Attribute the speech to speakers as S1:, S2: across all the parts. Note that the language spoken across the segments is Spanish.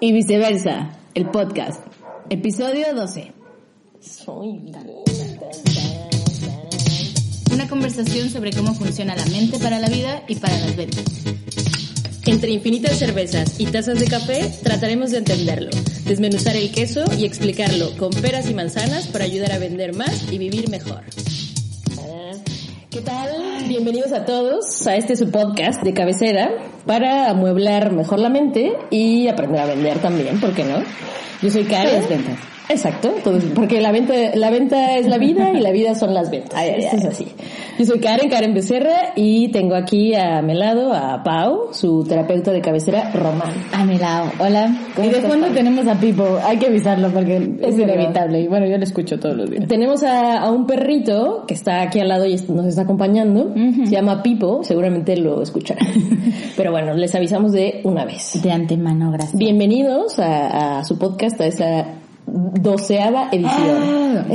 S1: y viceversa, el podcast, episodio 12. Una conversación sobre cómo funciona la mente para la vida y para las ventas.
S2: Entre infinitas cervezas y tazas de café, trataremos de entenderlo, desmenuzar el queso y explicarlo con peras y manzanas para ayudar a vender más y vivir mejor.
S3: ¿Qué tal? Bienvenidos a todos a este su podcast de cabecera para amueblar mejor la mente y aprender a vender también, ¿por qué no? Yo soy Karen.
S1: ventas.
S3: Exacto, entonces, porque la venta, la venta es la vida y la vida son las ventas. Esto es así. Yo soy Karen, Karen Becerra, y tengo aquí a mi lado a Pau, su terapeuta de cabecera, Román.
S1: A mi lado, hola.
S3: ¿Cómo
S1: Y de fondo tenemos a Pipo, hay que avisarlo porque es
S3: verdad.
S1: inevitable. Y bueno, yo lo escucho todos los días.
S3: Tenemos a, a un perrito que está aquí al lado y nos está acompañando. Se llama Pipo, seguramente lo escucharán. Pero bueno, les avisamos de una vez.
S1: De antemano, gracias.
S3: Bienvenidos a, a su podcast, a esa doceava edición.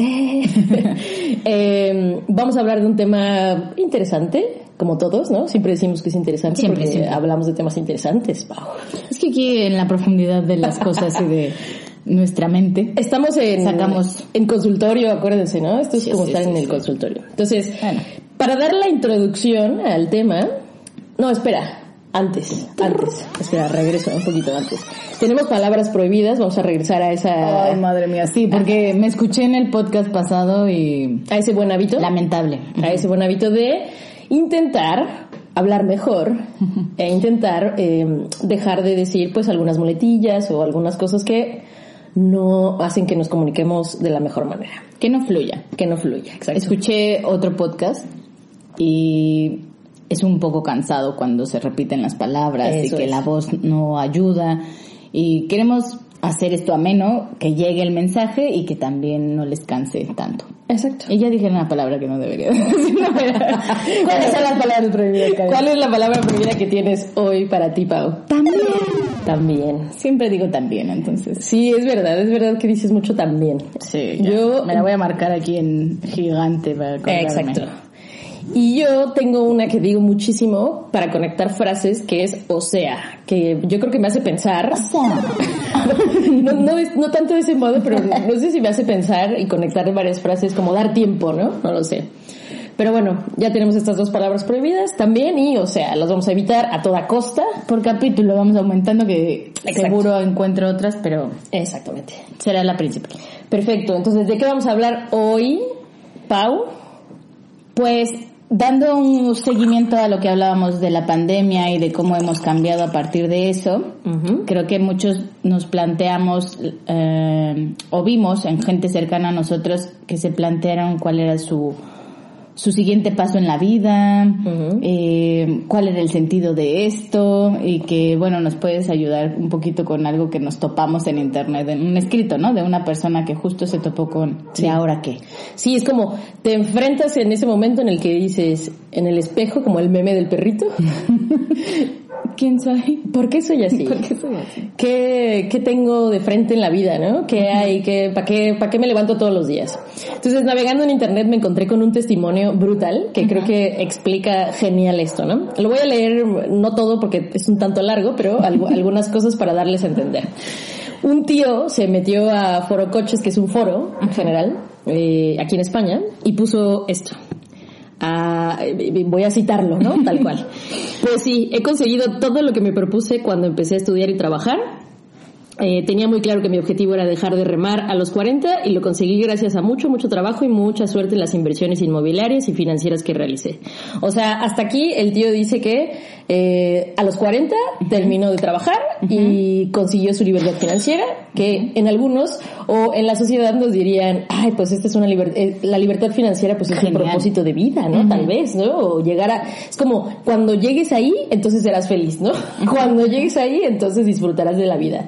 S3: Eh, vamos a hablar de un tema interesante, como todos, ¿no? Siempre decimos que es interesante
S1: Siempre,
S3: porque
S1: siempre.
S3: hablamos de temas interesantes, Pau.
S1: Es que aquí en la profundidad de las cosas y de nuestra mente.
S3: Estamos en,
S1: Sacamos-
S3: en consultorio, acuérdense, ¿no? Esto es
S1: Sí,
S3: como
S1: sí,
S3: estar
S1: sí,
S3: en el consultorio. Entonces,
S1: Bueno.
S3: para dar la introducción al tema, no, espera, antes, antes, espera, regreso un poquito antes. Tenemos palabras prohibidas, vamos a regresar a esa,
S1: Ay, madre mía, sí, porque me escuché en el podcast pasado y
S3: a ese buen hábito,
S1: lamentable.
S3: a ese buen hábito de intentar hablar mejor e intentar eh, dejar de decir pues algunas muletillas o algunas cosas que no hacen que nos comuniquemos de la mejor manera,
S1: Que no fluya.
S3: que no fluya. Exacto.
S1: Escuché otro podcast y es un poco cansado cuando se repiten las palabras
S3: Eso
S1: y que
S3: es.
S1: la voz no ayuda y queremos hacer esto ameno, que llegue el mensaje y que también no les canse tanto.
S3: Exacto.
S1: Y ya dije una palabra que no debería decir. no, ¿Cuáles son las palabras prohibidas? Karen?
S3: ¿Cuál es la palabra prohibida que tienes hoy para ti, Pau?
S1: También.
S3: También.
S1: Siempre digo también, entonces.
S3: Sí, es verdad, es verdad que dices mucho también.
S1: Sí,
S3: Yo-
S1: yo me la voy a marcar aquí en gigante para acordarme.
S3: Exacto. Y yo tengo una que digo muchísimo para conectar frases que es o sea, que yo creo que me hace pensar. no, no, es- no tanto de ese modo, pero no sé si me hace pensar y conectar varias frases como dar tiempo, ¿no? No lo sé. Pero bueno, ya tenemos estas dos palabras prohibidas también y, o sea, las vamos a evitar a toda costa.
S1: Por capítulo vamos aumentando que
S3: Exacto.
S1: seguro encuentro otras, pero
S3: Exactamente.
S1: será la principal.
S3: Perfecto. Entonces, ¿de qué vamos a hablar hoy, Pau?
S1: Pues dando un seguimiento a lo que hablábamos de la pandemia y de cómo hemos cambiado a partir de eso, creo que muchos nos planteamos eh, o vimos en gente cercana a nosotros que se plantearon cuál era su su siguiente paso en la vida, eh, cuál era el sentido de esto y que, bueno, nos puedes ayudar un poquito con algo que nos topamos en internet, en un escrito, ¿no? De una persona que justo se topó con, ¿y ahora qué?
S3: Sí, es como te enfrentas en ese momento en el que dices en el espejo, como el meme del perrito.
S1: ¿Quién soy?
S3: ¿Por qué soy así?
S1: ¿Por qué soy así?
S3: ¿Qué, qué tengo de frente en la vida, no? ¿Qué hay? ¿Qué, ¿Para qué, para qué me levanto todos los días? Entonces, navegando en internet me encontré con un testimonio brutal que creo que explica genial esto, ¿no? Lo voy a leer, no todo porque es un tanto largo, pero algo- algunas cosas para darles a entender. Un tío se metió a Foro Coches, que es un foro en general, eh, aquí en España, y puso esto. Voy a citarlo, ¿no? Tal cual. Pues sí, he conseguido todo lo que me propuse cuando empecé a estudiar y trabajar. Eh, tenía muy claro que mi objetivo era dejar de remar a los 40 y lo conseguí gracias a mucho, mucho trabajo y mucha suerte en las inversiones inmobiliarias y financieras que realicé. O sea, hasta aquí el tío dice que eh, a los 40 terminó de trabajar y consiguió su libertad financiera, que en algunos o en la sociedad nos dirían, ay, pues esta es una libertad, la libertad financiera pues es un
S1: Genial.
S3: propósito de vida, ¿no? Tal vez, ¿no? O llegar a, es como cuando llegues ahí, entonces serás feliz, ¿no? Cuando llegues ahí, entonces disfrutarás de la vida.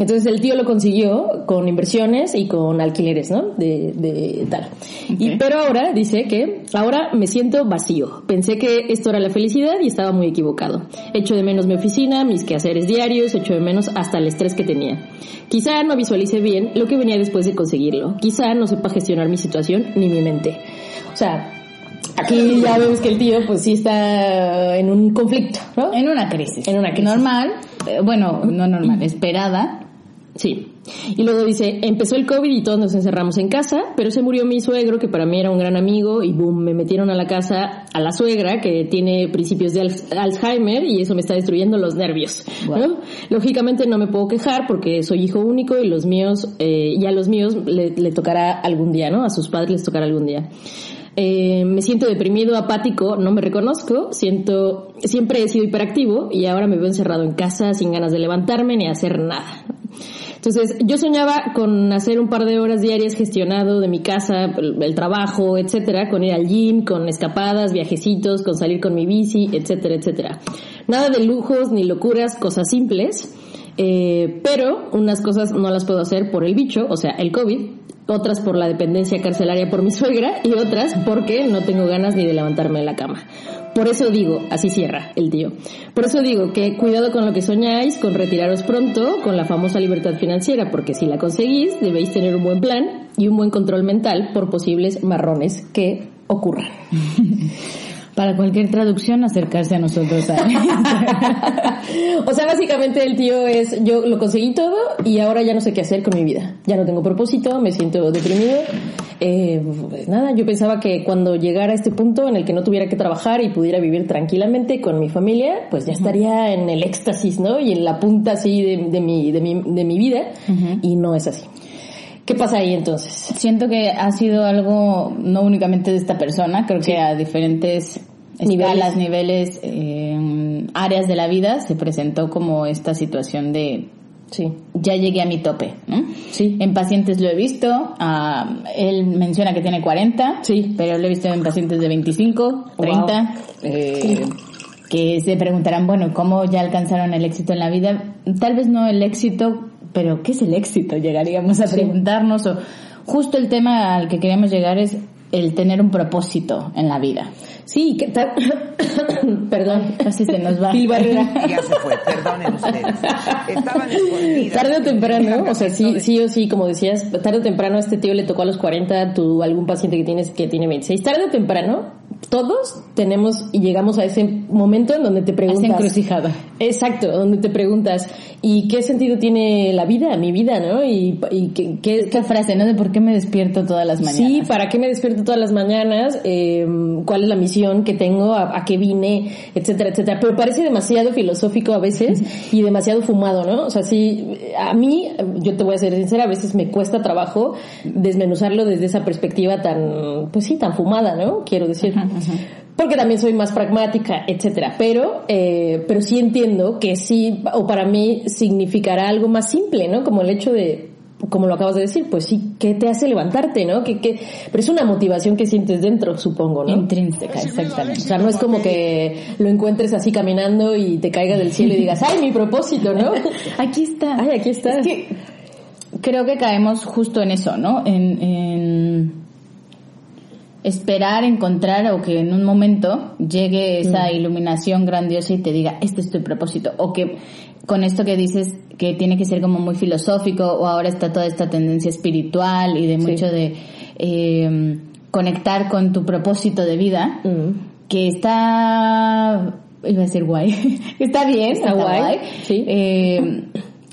S3: Entonces el tío lo consiguió con inversiones y con alquileres, ¿no? De, de tal. Y, pero ahora dice que ahora me siento vacío. Pensé que esto era la felicidad y estaba muy equivocado. Echo de menos mi oficina, mis quehaceres diarios, echo de menos hasta el estrés que tenía. Quizá no visualice bien lo que venía después de conseguirlo. Quizá no sepa gestionar mi situación ni mi mente. O sea, aquí ya vemos que el tío pues sí está en un conflicto, ¿no?
S1: En una crisis.
S3: En una crisis.
S1: Normal, eh, bueno, no normal, esperada,
S3: Sí. Y luego dice, empezó el COVID y todos nos encerramos en casa, pero se murió mi suegro, que para mí era un gran amigo, y boom, me metieron a la casa a la suegra, que tiene principios de Alzheimer, y eso me está destruyendo los nervios. Lógicamente no me puedo quejar porque soy hijo único y los míos, eh, ya los míos le, le tocará algún día, ¿no? A sus padres les tocará algún día. Eh, me siento deprimido, apático, no me reconozco, siento, siempre he sido hiperactivo y ahora me veo encerrado en casa sin ganas de levantarme ni hacer nada. Entonces, yo soñaba con hacer un par de horas diarias gestionado de mi casa, el, trabajo, etcétera, con ir al gym, con escapadas, viajecitos, con salir con mi bici, etcétera, etcétera. Nada de lujos ni locuras, cosas simples. Eh, pero unas cosas no las puedo hacer por el bicho, o sea, el COVID, otras por la dependencia carcelaria por mi suegra y otras porque no tengo ganas ni de levantarme de la cama. Por eso digo, así cierra el tío, por eso digo que cuidado con lo que soñáis, con retiraros pronto, con la famosa libertad financiera, porque si la conseguís debéis tener un buen plan y un buen control mental por posibles marrones que ocurran.
S1: Para cualquier traducción, acercarse a nosotros.
S3: o sea, básicamente el tío es, yo lo conseguí todo y ahora ya no sé qué hacer con mi vida. Ya no tengo propósito, me siento deprimido. Eh, pues nada, yo pensaba que cuando llegara a este punto en el que no tuviera que trabajar y pudiera vivir tranquilamente con mi familia, pues ya estaría en el éxtasis, ¿no? Y en la punta así de, mi, de, mi, de mi vida. Y no es así. ¿Qué pasa ahí entonces?
S1: Siento que ha sido algo no únicamente de esta persona, creo que a diferentes niveles, niveles eh, áreas de la vida se presentó como esta situación de sí. ya llegué a mi tope. ¿no? Sí. En pacientes lo he visto, ah, él menciona que tiene 40, sí. pero lo he visto en pacientes de 25, 30, eh, que se preguntarán, bueno, ¿cómo ya alcanzaron el éxito en la vida? Tal vez no el éxito, pero ¿qué es el éxito? Llegaríamos a preguntarnos, o justo el tema al que queremos llegar es el tener un propósito en la vida.
S3: Sí, que tal... Perdón,
S1: casi se nos va.
S4: ya se fue, perdonen ustedes. Estaban escondidas.
S3: Tarde o temprano, o sea, sí, sí o sí, como decías, tarde o temprano a este tío le tocó a los 40, tú, algún paciente que tienes que tiene 26. Tarde o temprano, todos tenemos y llegamos a ese momento en donde te preguntas. Esa
S1: encrucijada.
S3: Exacto, donde te preguntas, ¿y qué sentido tiene la vida, mi vida, no? Y, y qué, qué,
S1: Esta frase, ¿no? De por qué me despierto todas las mañanas.
S3: Sí, ¿para qué me despierto todas las mañanas? Eh, ¿Cuál es la misión que tengo? A, ¿A, qué vine? Etcétera, etcétera. Pero parece demasiado filosófico a veces y demasiado fumado, ¿no? O sea, sí, a mí, yo te voy a ser sincera, a veces me cuesta trabajo desmenuzarlo desde esa perspectiva tan, pues sí, tan fumada, ¿no? Quiero decir porque también soy más pragmática, etcétera. Pero, eh, pero sí entiendo que sí, o para mí significará algo más simple, ¿no? Como el hecho de, como lo acabas de decir, pues sí, ¿qué te hace levantarte, no? Que, que, pero es una motivación que sientes dentro, supongo, ¿no?
S1: Intrínseca, exactamente.
S3: O sea, no es como que lo encuentres así caminando y te caiga del cielo y digas, ¡ay, mi propósito, ¿no?
S1: Aquí está.
S3: ¡Ay, aquí está!
S1: creo que caemos justo en eso, ¿no? En, en esperar encontrar o que en un momento llegue esa mm. iluminación grandiosa y te diga, este es tu propósito. O que con esto que dices que tiene que ser como muy filosófico o ahora está toda esta tendencia espiritual y de mucho de eh, conectar con tu propósito de vida, mm. que está, iba a decir guay, está bien, está, guay. Sí. Eh,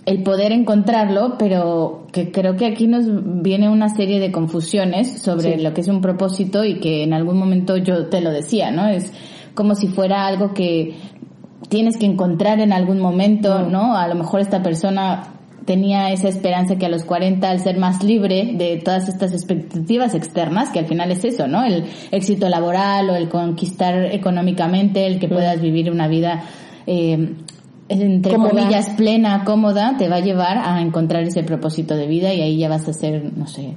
S1: el poder encontrarlo, pero que creo que aquí nos viene una serie de confusiones sobre lo que es un propósito y que en algún momento yo te lo decía, ¿no? Es como si fuera algo que tienes que encontrar en algún momento, mm. ¿no? A lo mejor esta persona tenía esa esperanza que a los 40 al ser más libre de todas estas expectativas externas, que al final es eso, ¿no? El éxito laboral o el conquistar económicamente, el que puedas vivir una vida eh, entre comillas, plena, cómoda, te va a llevar a encontrar ese propósito de vida y ahí ya vas a ser, no sé,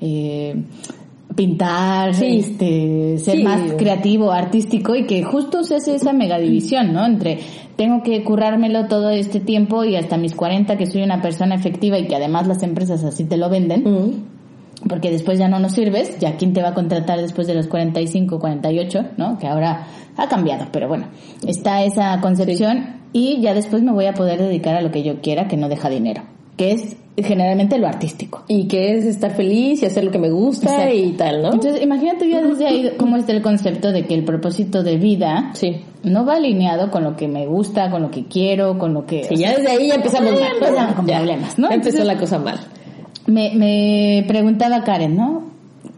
S1: eh, pintar, este, ser más creativo, artístico y que justo se hace esa megadivisión, ¿no? Entre tengo que currármelo todo este tiempo y hasta mis 40 que soy una persona efectiva y que además las empresas así te lo venden. Porque después ya no nos sirves, ya quién te va a contratar después de los 45, 48, ¿no? Que ahora ha cambiado, pero bueno, está esa concepción y ya después me voy a poder dedicar a lo que yo quiera que no deja dinero que es generalmente lo artístico.
S3: Y que es estar feliz y hacer lo que me gusta
S1: Exacto.
S3: y tal, ¿no?
S1: Entonces, imagínate ya desde ahí cómo está el concepto de que el propósito de vida
S3: sí.
S1: no va alineado con lo que me gusta, con lo que quiero, con lo que...
S3: Sí, ya desde ahí ya empezamos mal.
S1: empezamos con
S3: Ya.
S1: problemas, ¿no?
S3: Ya empezó
S1: Entonces-
S3: la cosa mal.
S1: Me, me preguntaba Karen, ¿no?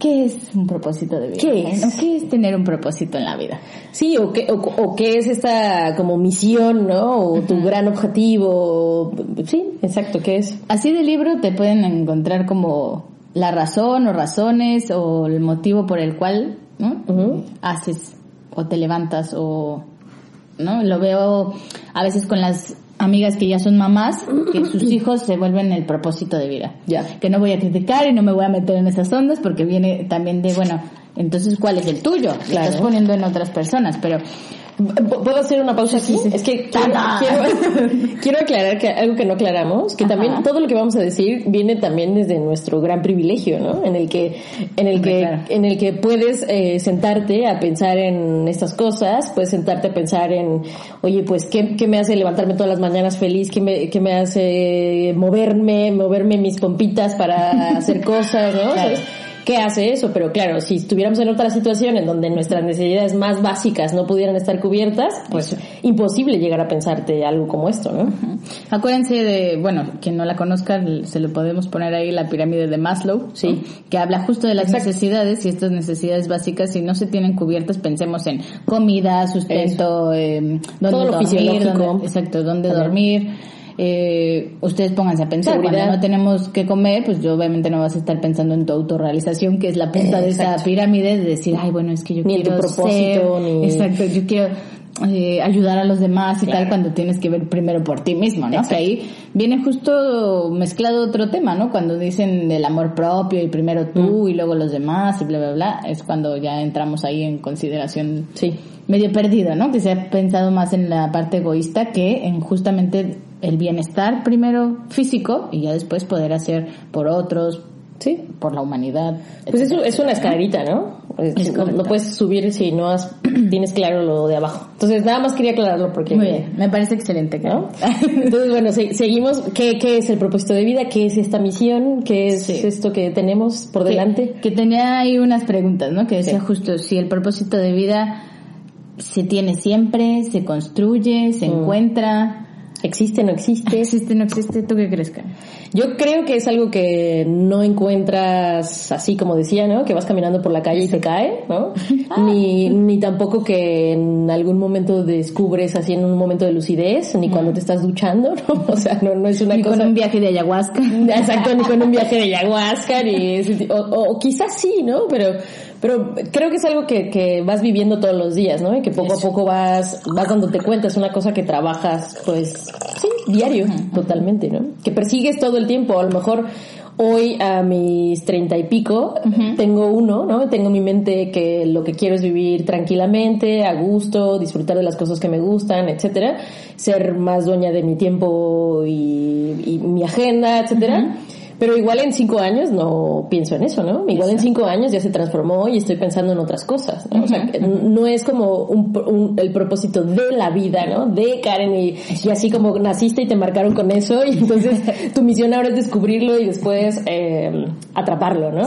S1: ¿Qué es un propósito de vida?
S3: ¿Qué es?
S1: ¿No? ¿Qué es tener un propósito en la vida?
S3: Sí, o qué, o, o qué es esta como misión, ¿no? O tu gran objetivo. Sí, exacto, ¿qué es?
S1: Así de libro te pueden encontrar como la razón o razones o el motivo por el cual ¿no? Haces o te levantas o no lo veo a veces con las amigas que ya son mamás que sus hijos se vuelven el propósito de vida
S3: Ya.
S1: que no voy a criticar y no me voy a meter en esas ondas porque viene también de bueno entonces cuál es el tuyo Lo
S3: Claro.
S1: estás poniendo en otras personas pero
S3: ¿Puedo hacer una pausa aquí?
S1: Sí, sí.
S3: Es que quiero, quiero, quiero aclarar que algo que no aclaramos, que
S1: Ajá.
S3: también todo lo que vamos a decir viene también desde nuestro gran privilegio, ¿no? En el que, en el que,
S1: claro.
S3: en el que puedes eh, sentarte a pensar en estas cosas, puedes sentarte a pensar en, oye, pues, ¿qué, qué me hace levantarme todas las mañanas feliz? ¿Qué me, qué me hace moverme, moverme mis pompitas para hacer cosas, ¿no?
S1: Claro.
S3: ¿Sabes? ¿Qué hace eso? Pero claro, si estuviéramos en otra situación en donde nuestras necesidades más básicas no pudieran estar cubiertas, pues imposible llegar a pensarte algo como esto, ¿no?
S1: Acuérdense de, bueno, quien no la conozca, se lo podemos poner ahí la pirámide de Maslow,
S3: Sí.
S1: ¿no? que habla justo de las
S3: Exacto.
S1: necesidades y estas necesidades básicas, si no se tienen cubiertas, pensemos en comida, sustento, eh, dónde
S3: Todo lo
S1: dormir,
S3: fisiológico.
S1: dónde- exacto, dónde
S3: También.
S1: dormir. Eh, ustedes pónganse a pensar,
S3: Seguridad.
S1: cuando no tenemos que comer, pues yo obviamente no vas a estar pensando en tu autorrealización, que es la punta de esa pirámide, de decir, ay, bueno, es que yo
S3: Ni en tu
S1: quiero
S3: propósito,
S1: ser-
S3: ni-
S1: Exacto, yo quiero eh, ayudar a los demás y
S3: Claro.
S1: tal cuando tienes que ver primero por ti mismo, ¿no? Que ahí viene justo mezclado otro tema, ¿no? Cuando dicen el amor propio y primero tú y luego los demás y bla, bla, bla, es cuando ya entramos ahí en consideración
S3: Sí.
S1: medio perdido, ¿no? Que se ha pensado más en la parte egoísta que en justamente el bienestar primero físico y ya después poder hacer por otros,
S3: Sí.
S1: por la humanidad.
S3: Pues eso
S1: etcétera,
S3: es una escalerita, ¿no? Es- no, puedes subir si no has, tienes claro lo de abajo. Entonces nada más quería aclararlo porque...
S1: Muy bien, me parece excelente,
S3: ¿no? Entonces, bueno, se- seguimos. ¿Qué, ¿Qué es el propósito de vida? ¿Qué es esta misión? ¿Qué es
S1: Sí.
S3: esto que tenemos por
S1: Que-
S3: delante?
S1: Que, tenía ahí unas preguntas, ¿no? Que decía
S3: Sí.
S1: justo si el propósito de vida se tiene siempre, se construye, se
S3: Mm.
S1: encuentra,
S3: ¿Existe, no existe?
S1: existe, no existe. ¿Tú qué crees, Karen?
S3: Yo creo que es algo que no encuentras así como decía, ¿no? Que vas caminando por la calle y te cae, ¿no? Ni, ni tampoco que en algún momento descubres así en un momento de lucidez, ni cuando te estás duchando, ¿no? O sea, no, no es una
S1: Ni
S3: cosa...
S1: con un viaje de ayahuasca.
S3: Exacto, ni con un viaje de ayahuasca, ni ese ti- o, o- o quizás sí, ¿no? Pero, pero creo que es algo que, que vas viviendo todos los días, ¿no? Y que poco a poco vas, vas dándote cuenta, es una cosa que trabajas, pues, sí, diario, totalmente, ¿no? Que persigues todo el tiempo, a lo mejor hoy a mis treinta y pico tengo uno, ¿no? Tengo en mi mente que lo que quiero es vivir tranquilamente, a gusto, disfrutar de las cosas que me gustan, etcétera, ser más dueña de mi tiempo y, y mi agenda, etcétera. Pero igual en cinco años no pienso en eso, ¿no? Igual en cinco años ya se transformó y estoy pensando en otras cosas, ¿no? O sea, que no es como un, un- el propósito de la vida, ¿no? De Karen y, y así como naciste y te marcaron con eso y entonces tu misión ahora es descubrirlo y después eh, atraparlo, ¿no?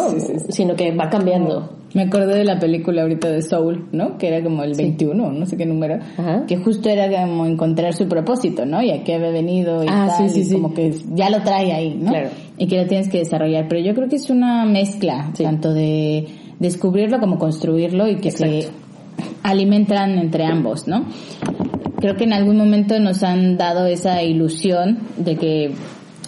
S3: Sino que va cambiando.
S1: Me acordé de la película ahorita de Soul, ¿no? Que era como el 21, no sé qué número.
S3: Ajá.
S1: Que justo era como encontrar su propósito, ¿no? Y a qué había venido y
S3: Ah,
S1: tal.
S3: sí, sí,
S1: y
S3: sí.
S1: como que ya lo trae ahí, ¿no?
S3: Claro.
S1: Y que lo tienes que desarrollar. Pero yo creo que es una mezcla,
S3: Sí.
S1: tanto de descubrirlo como construirlo y que se alimentan entre ambos, ¿no? Creo que en algún momento nos han dado esa ilusión de que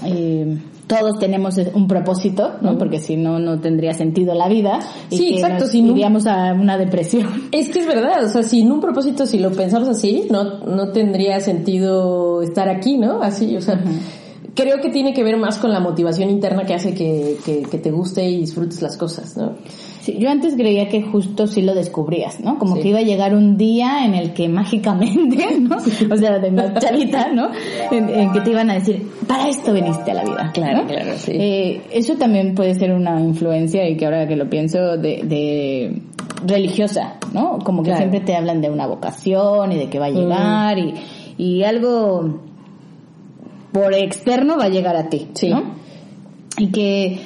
S1: eh, todos tenemos un propósito, ¿no? Porque si no, no tendría sentido la vida. Y
S3: Sí,
S1: que
S3: exacto,
S1: nos
S3: si no-
S1: iríamos a una depresión.
S3: Es que es verdad, o sea, sin un propósito, si lo pensamos así, no, no tendría sentido estar aquí, ¿no? Así, o sea, creo que tiene que ver más con la motivación interna que hace que, que, que te guste y disfrutes las cosas, ¿no?
S1: Sí, yo antes creía que justo sí lo descubrías, ¿no? Como
S3: Sí.
S1: que iba a llegar un día en el que mágicamente, ¿no? O sea, de más chavita, ¿no? En, en que te iban a decir, para esto viniste a la vida.
S3: Claro,
S1: ¿no?
S3: claro, sí.
S1: Eh, eso también puede ser una influencia y que ahora que lo pienso de, de religiosa, ¿no? Como que
S3: Claro.
S1: siempre te hablan de una vocación y de que va a llegar y, y algo por externo va a llegar a ti,
S3: Sí.
S1: ¿no? Y que,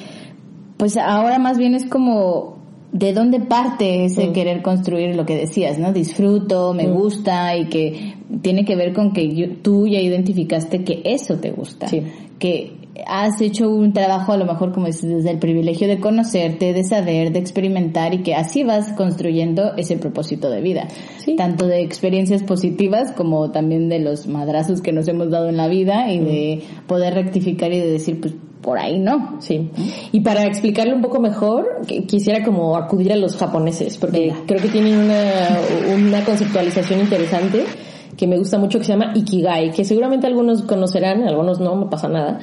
S1: pues ahora más bien es como, ¿de dónde parte ese
S3: Mm.
S1: querer construir lo que decías, no? Disfruto, me gusta y que tiene que ver con que yo- tú ya identificaste que eso te gusta.
S3: Sí.
S1: Que has hecho un trabajo a lo mejor como dices, desde el privilegio de conocerte, de saber, de experimentar y que así vas construyendo ese propósito de vida.
S3: Sí.
S1: Tanto de experiencias positivas como también de los madrazos que nos hemos dado en la vida y de poder rectificar y de decir, pues por ahí no.
S3: Sí. Y para explicarlo un poco mejor, que- quisiera como acudir a los japoneses, porque
S1: Venga.
S3: creo que tienen una, una conceptualización interesante que me gusta mucho que se llama Ikigai, que seguramente algunos conocerán, algunos no, no pasa nada.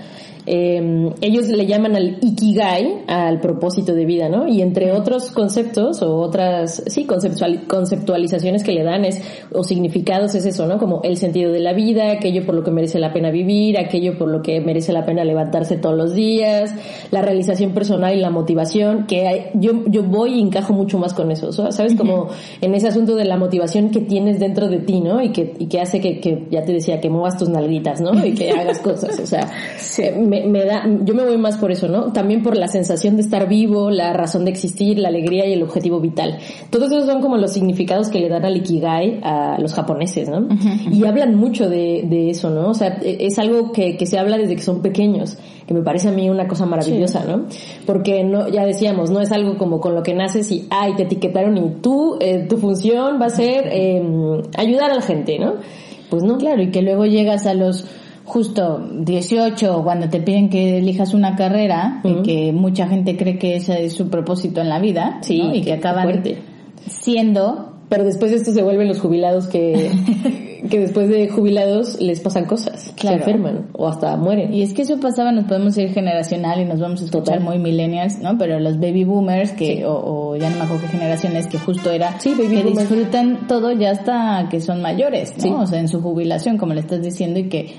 S3: Eh, ellos le llaman al Ikigai al propósito de vida, ¿no? Y entre otros conceptos o otras, sí, conceptual- conceptualizaciones que le dan es, o significados es eso, ¿no? Como el sentido de la vida, aquello por lo que merece la pena vivir, aquello por lo que merece la pena levantarse todos los días, la realización personal y la motivación, que hay- yo, yo voy y encajo mucho más con eso, ¿so- ¿sabes? Como en ese asunto de la motivación que tienes dentro de ti, ¿no? Y que, y que hace que, que, ya te decía, que muevas tus nalguitas, ¿no? Y que hagas cosas, o sea, eh, me, me da, yo me voy más por eso, ¿no? También por la sensación de estar vivo, la razón de existir, la alegría y el objetivo vital. Todos esos son como los significados que le dan al Ikigai a los japoneses, ¿no? Y hablan mucho de, de eso, ¿no? O sea, e- es algo que, que se habla desde que son pequeños, que me parece a mí una cosa maravillosa, ¿no? Porque no, ya decíamos, no es algo como con lo que naces y, ay, te etiquetaron y tú, eh, tu función va a ser eh, ayudar a la gente, ¿no? Pues no,
S1: Claro, y que luego llegas a los justo 18 cuando te piden que elijas una carrera y que mucha gente cree que ese es su propósito en la vida
S3: Sí,
S1: ¿no? y que acaban
S3: fuerte.
S1: siendo
S3: Pero después de esto se vuelven los jubilados que, que después de jubilados les pasan cosas.
S1: Claro.
S3: Se enferman o hasta mueren.
S1: y es que eso pasaba, nos podemos ir generacional y nos vamos a escuchar
S3: Total.
S1: muy millennials, ¿no? Pero los baby boomers, que, o, o ya no me acuerdo qué generaciones, que justo era,
S3: Sí, baby
S1: que
S3: boomers.
S1: disfrutan todo ya hasta que son mayores, ¿no?
S3: Sí.
S1: O sea, en su jubilación, como le estás diciendo, y que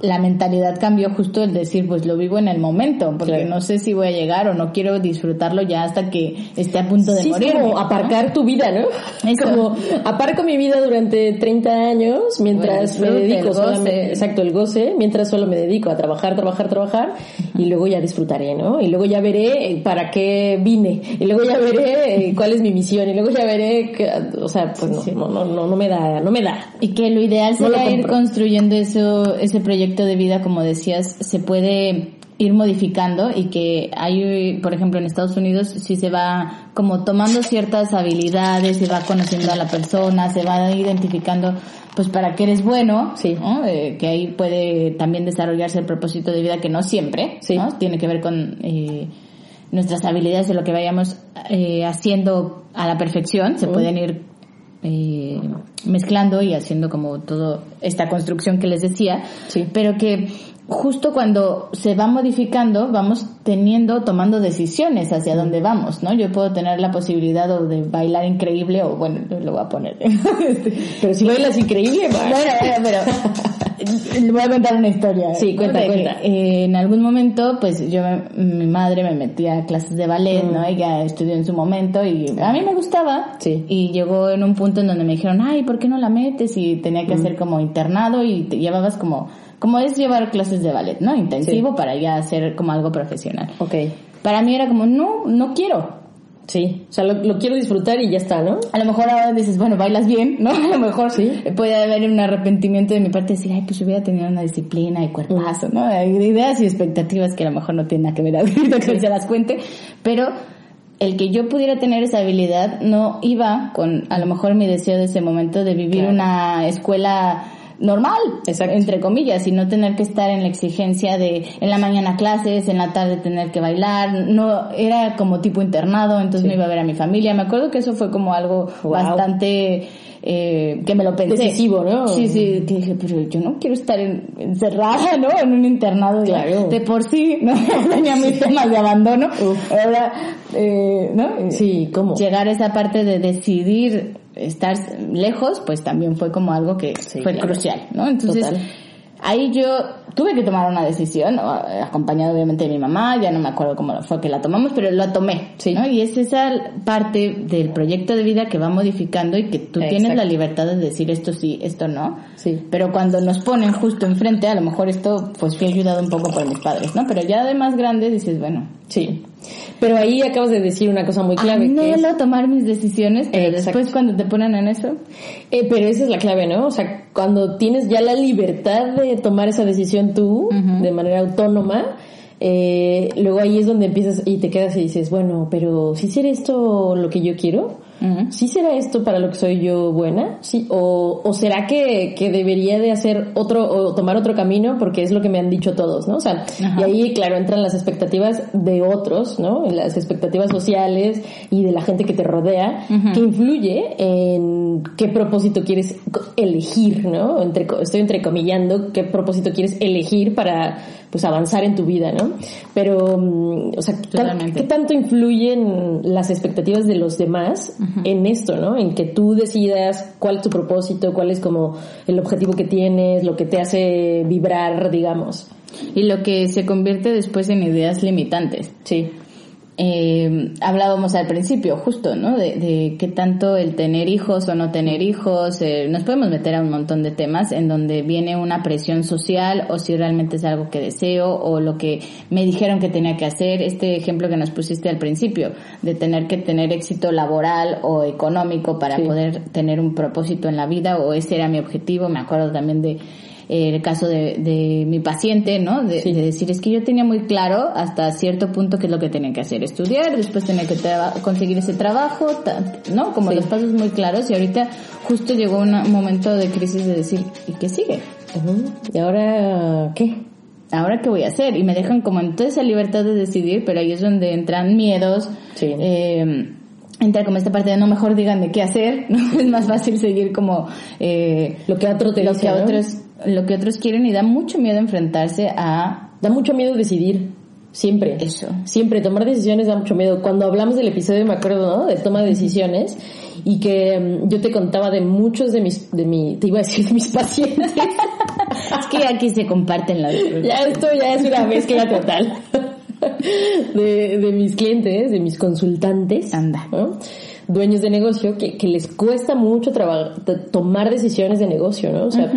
S1: la mentalidad cambió justo el decir, pues lo vivo en el momento, porque
S3: Claro.
S1: no sé si voy a llegar o no quiero disfrutarlo ya hasta que esté a punto de
S3: Sí,
S1: morir.
S3: es como aparcar tu vida, ¿no?
S1: Eso.
S3: Como aparco mi vida durante 30 años mientras
S1: Bueno,
S3: me dedico
S1: el
S3: solamente, exacto, el goce, mientras solo me dedico a trabajar, trabajar, trabajar y luego ya disfrutaré, ¿no? Y luego ya veré para qué vine y luego ya veré eh, cuál es mi misión y luego ya veré, que, o sea, pues no, no, no, no, no me da, no me da.
S1: Y que lo ideal
S3: No lo
S1: sería ir construyendo eso, ese proyecto de vida, como decías, se puede ir modificando y que hay, por ejemplo, en Estados Unidos sí se va como tomando ciertas habilidades, se va conociendo a la persona, se va identificando pues para qué eres bueno,
S3: Sí.
S1: ¿no? Eh, que ahí puede también desarrollarse el propósito de vida que no siempre,
S3: Sí.
S1: ¿no? Tiene que ver con eh, nuestras habilidades de lo que vayamos eh, haciendo a la perfección, se pueden ir eh, mezclando y haciendo como todo esta construcción que les decía,
S3: Sí.
S1: pero que justo cuando se va modificando vamos teniendo, tomando decisiones hacia dónde vamos, ¿no? Yo puedo tener la posibilidad o de bailar increíble o bueno, lo voy a poner.
S3: Pero si bailas increíble.
S1: Bueno, pero le voy a contar una historia.
S3: Sí, cuenta, cuenta.
S1: eh, en algún momento, pues yo, mi madre me metía a clases de ballet, ¿no? Ella estudió en su momento y a mí me gustaba.
S3: Sí.
S1: Y llegó en un punto en donde me dijeron, ay, ¿por qué no la metes? Y tenía
S3: Mm.
S1: que hacer como internado y te llevabas como, como es llevar clases de ballet, ¿no? Intensivo para ya hacer como algo profesional.
S3: Ok.
S1: Para mí era como, no, no quiero.
S3: Sí. O sea, lo, lo quiero disfrutar y ya está, ¿no?
S1: A lo mejor ahora dices, bueno, bailas bien, ¿no? A lo mejor
S3: Sí.
S1: puede haber un arrepentimiento de mi parte de decir, ay, pues hubiera tenido una disciplina y cuerpazo, ¿no? Hay ideas y expectativas que a lo mejor no tienen nada que ver ahorita que se las cuente, pero el que yo pudiera tener esa habilidad no iba con a lo mejor mi deseo de ese momento de vivir
S3: Claro.
S1: una escuela normal,
S3: Exacto.
S1: entre comillas, y no tener que estar en la exigencia de en la mañana clases, en la tarde tener que bailar, no, era como tipo internado, entonces
S3: Sí.
S1: no iba a ver a mi familia, me acuerdo que eso fue como algo
S3: Wow.
S1: bastante eh, que me lo pensé.
S3: Decisivo, ¿no?
S1: Sí, sí, que dije, pero yo no quiero estar en- encerrada, ¿no? En un internado
S3: Claro.
S1: de por sí, ¿no? Tenía mis temas de abandono. Ahora, eh, ¿no?
S3: Sí, ¿cómo?
S1: Llegar a esa parte de decidir estar lejos, pues también fue como algo que
S3: Sí,
S1: fue
S3: claro.
S1: crucial, ¿no? Entonces,
S3: Total.
S1: ahí yo tuve que tomar una decisión, acompañado obviamente de mi mamá, ya no me acuerdo cómo fue que la tomamos, pero la tomé,
S3: Sí.
S1: ¿no? Y es esa parte del proyecto de vida que va modificando y que tú tienes la libertad de decir esto sí, esto no.
S3: Sí.
S1: Pero cuando nos ponen justo enfrente, a lo mejor esto pues fui ayudado un poco por mis padres, ¿no? Pero ya de más grande dices, bueno,
S3: Sí. Pero ahí acabas de decir una cosa muy clave. que es-
S1: anhelo tomar mis decisiones, pero
S3: Exacto.
S1: después cuando te ponen en eso,
S3: Eh, pero esa es la clave, ¿no? O sea, cuando tienes ya la libertad de tomar esa decisión tú, de manera autónoma, eh, luego ahí es donde empiezas y te quedas y dices, bueno, pero si será esto lo que yo quiero? ¿Sí será esto para lo que soy yo buena? ¿Sí? ¿O, o será que, que debería de hacer otro o tomar otro camino porque es lo que me han dicho todos, ¿no? O sea, y ahí, claro, entran las expectativas de otros, ¿no? Las expectativas sociales y de la gente que te rodea, que influye en qué propósito quieres elegir, ¿no? Entre, estoy entrecomillando qué propósito quieres elegir para, pues, avanzar en tu vida, ¿no? Pero, mm, o sea,
S1: Totalmente.
S3: ¿qué tanto influyen las expectativas de los demás en esto, ¿no? En que tú decidas cuál es tu propósito, cuál es como el objetivo que tienes, lo que te hace vibrar, digamos.
S1: y lo que se convierte después en ideas limitantes.
S3: Sí.
S1: Eh, hablábamos al principio, justo, ¿no? De, de qué tanto el tener hijos o no tener hijos, eh, nos podemos meter a un montón de temas en donde viene una presión social o si realmente es algo que deseo o lo que me dijeron que tenía que hacer. Este ejemplo que nos pusiste al principio, de tener que tener éxito laboral o económico para
S3: Sí.
S1: poder tener un propósito en la vida o ese era mi objetivo. Me acuerdo también de el caso de, de mi paciente, ¿no? De,
S3: Sí.
S1: de decir, es que yo tenía muy claro hasta cierto punto qué es lo que tenía que hacer, estudiar, después tenía que conseguir ese trabajo, ¿no? Como
S3: Sí.
S1: los pasos muy claros y ahorita justo llegó una- un momento de crisis de decir, ¿y qué sigue?
S3: ¿Y ahora qué?
S1: ¿Ahora qué voy a hacer? Y me dejan como en toda esa libertad de decidir, pero ahí es donde entran miedos,
S3: Sí.
S1: eh, entra como esta parte de no mejor díganme qué hacer, ¿no? Es más fácil seguir como eh,
S3: Lo que otro te
S1: lo
S3: dice,
S1: que
S3: ¿no?
S1: otros lo que otros quieren y da mucho miedo enfrentarse a
S3: Da mucho miedo decidir. Siempre.
S1: Eso.
S3: Siempre. Tomar decisiones da mucho miedo. Cuando hablamos del episodio, me acuerdo, ¿no? De toma de decisiones. Y que mm, yo te contaba de muchos de mis, de mi, te iba a decir de mis pacientes.
S1: es que aquí se comparten las
S3: ya esto ya es una mezcla total. De, de mis clientes, de mis consultantes.
S1: Anda.
S3: ¿no? dueños de negocio que, que les cuesta mucho tomar decisiones de negocio, ¿no? O sea,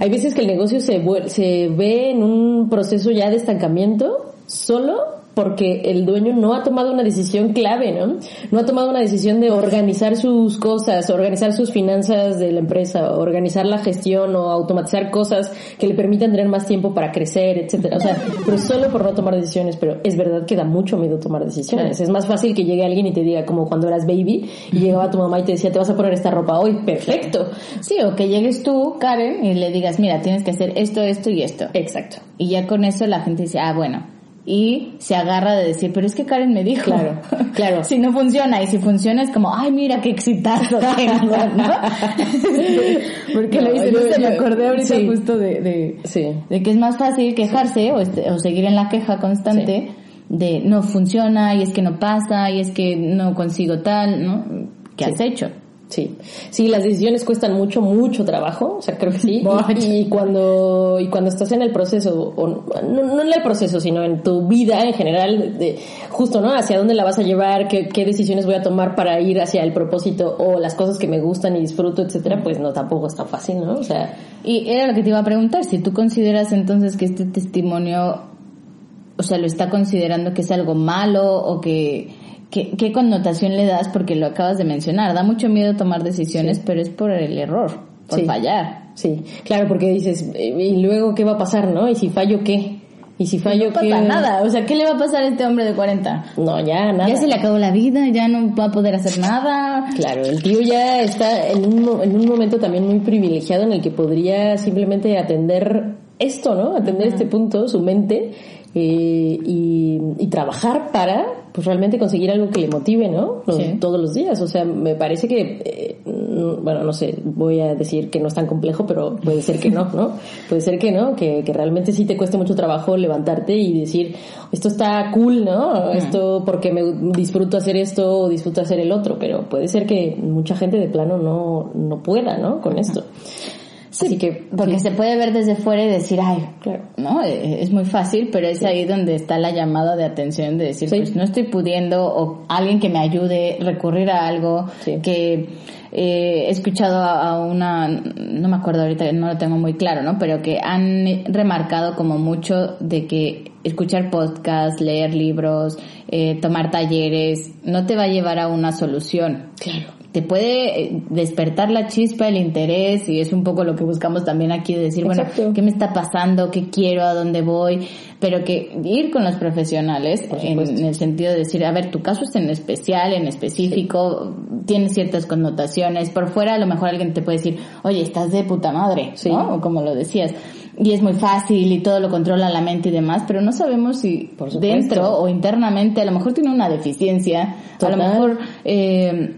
S3: hay veces que el negocio se, se ve en un proceso ya de estancamiento solo porque el dueño no ha tomado una decisión clave, ¿no? No ha tomado una decisión de organizar sus cosas, organizar sus finanzas de la empresa, organizar la gestión o automatizar cosas que le permitan tener más tiempo para crecer, etcétera. O sea, pero solo por no tomar decisiones, pero es verdad que da mucho miedo tomar decisiones. Es más fácil que llegue alguien y te diga como cuando eras baby y llegaba tu mamá y te decía, "Te vas a poner esta ropa hoy." Perfecto.
S1: Sí, o que llegues tú, Karen, y le digas, mira, tienes que hacer esto, esto y esto.
S3: Exacto.
S1: Y ya con eso la gente dice, ah, bueno. Y se agarra de decir, pero es que Karen me dijo.
S3: Claro, claro.
S1: si no funciona, y si funciona es como, ay, mira qué exitazo tengo, ¿no? Porque
S3: No,
S1: lo hice,
S3: yo-
S1: no sé, me acordé ahorita
S3: sí.
S1: justo de, de,
S3: Sí.
S1: de que es más fácil quejarse o, este- o seguir en la queja constante de no funciona y es que no pasa y es que no consigo tal, ¿no? ¿Qué has hecho?
S3: Sí, sí, las decisiones cuestan mucho, mucho trabajo, o sea, creo que sí. Y, y cuando y cuando estás en el proceso, o no, no en el proceso, sino en tu vida en general, de, justo, ¿no? Hacia dónde la vas a llevar, qué, qué decisiones voy a tomar para ir hacia el propósito o las cosas que me gustan y disfruto, etcétera, pues no, tampoco es tan fácil, ¿no? O sea,
S1: Y era lo que te iba a preguntar, si tú consideras entonces que este testimonio, o sea, lo está considerando que es algo malo o que, que- qué connotación le das porque lo acabas de mencionar. Da mucho miedo tomar decisiones, pero es por el error, por
S3: Sí.
S1: fallar.
S3: sí, claro, porque dices, eh, ¿y luego qué va a pasar, no? ¿Y si fallo qué? ¿Y si fallo
S1: No pasa
S3: qué?
S1: nada, o sea, ¿qué le va a pasar a este hombre de 40?
S3: No, ya, nada.
S1: Ya se le acabó la vida, ya no va a poder hacer nada.
S3: Claro, el tío ya está en un, en un momento también muy privilegiado en el que podría simplemente atender esto, ¿no? Atender este punto, su mente, eh, y, y trabajar para, pues realmente conseguir algo que le motive, ¿no? Los-
S1: Sí.
S3: Todos los días. O sea, me parece que, eh, bueno, no sé, voy a decir que no es tan complejo, pero puede ser que no, ¿no? Puede ser que no, que, que realmente sí te cueste mucho trabajo levantarte y decir, esto está cool, ¿no? Esto porque me disfruto hacer esto o disfruto hacer el otro, pero puede ser que mucha gente de plano no, no pueda, ¿no? Con esto. Así que,
S1: Porque
S3: sí.
S1: se puede ver desde fuera y decir, ay,
S3: Claro.
S1: ¿no? Eh, Es muy fácil, pero es ahí donde está la llamada de atención de decir,
S3: Sí.
S1: pues no estoy pudiendo, o alguien que me ayude, recurrir a algo
S3: Sí.
S1: que eh, he escuchado a, a una, no me acuerdo ahorita, no lo tengo muy claro, ¿no? Pero que han remarcado como mucho de que escuchar podcasts, leer libros, eh, tomar talleres, no te va a llevar a una solución.
S3: Claro.
S1: Te puede eh, despertar la chispa, el interés, y es un poco lo que buscamos también aquí, de decir,
S3: Exacto.
S1: bueno, ¿qué me está pasando? ¿Qué quiero? ¿A dónde voy? Pero que ir con los profesionales, en, el sentido de decir, a ver, tu caso es en especial, en específico, tiene ciertas connotaciones. Por fuera, a lo mejor alguien te puede decir, oye, estás de puta madre,
S3: Sí.
S1: ¿no? O como lo decías. Y es muy fácil y todo lo controla la mente y demás, pero no sabemos si
S3: Por
S1: dentro o internamente a lo mejor tiene una deficiencia, a lo mejor eh,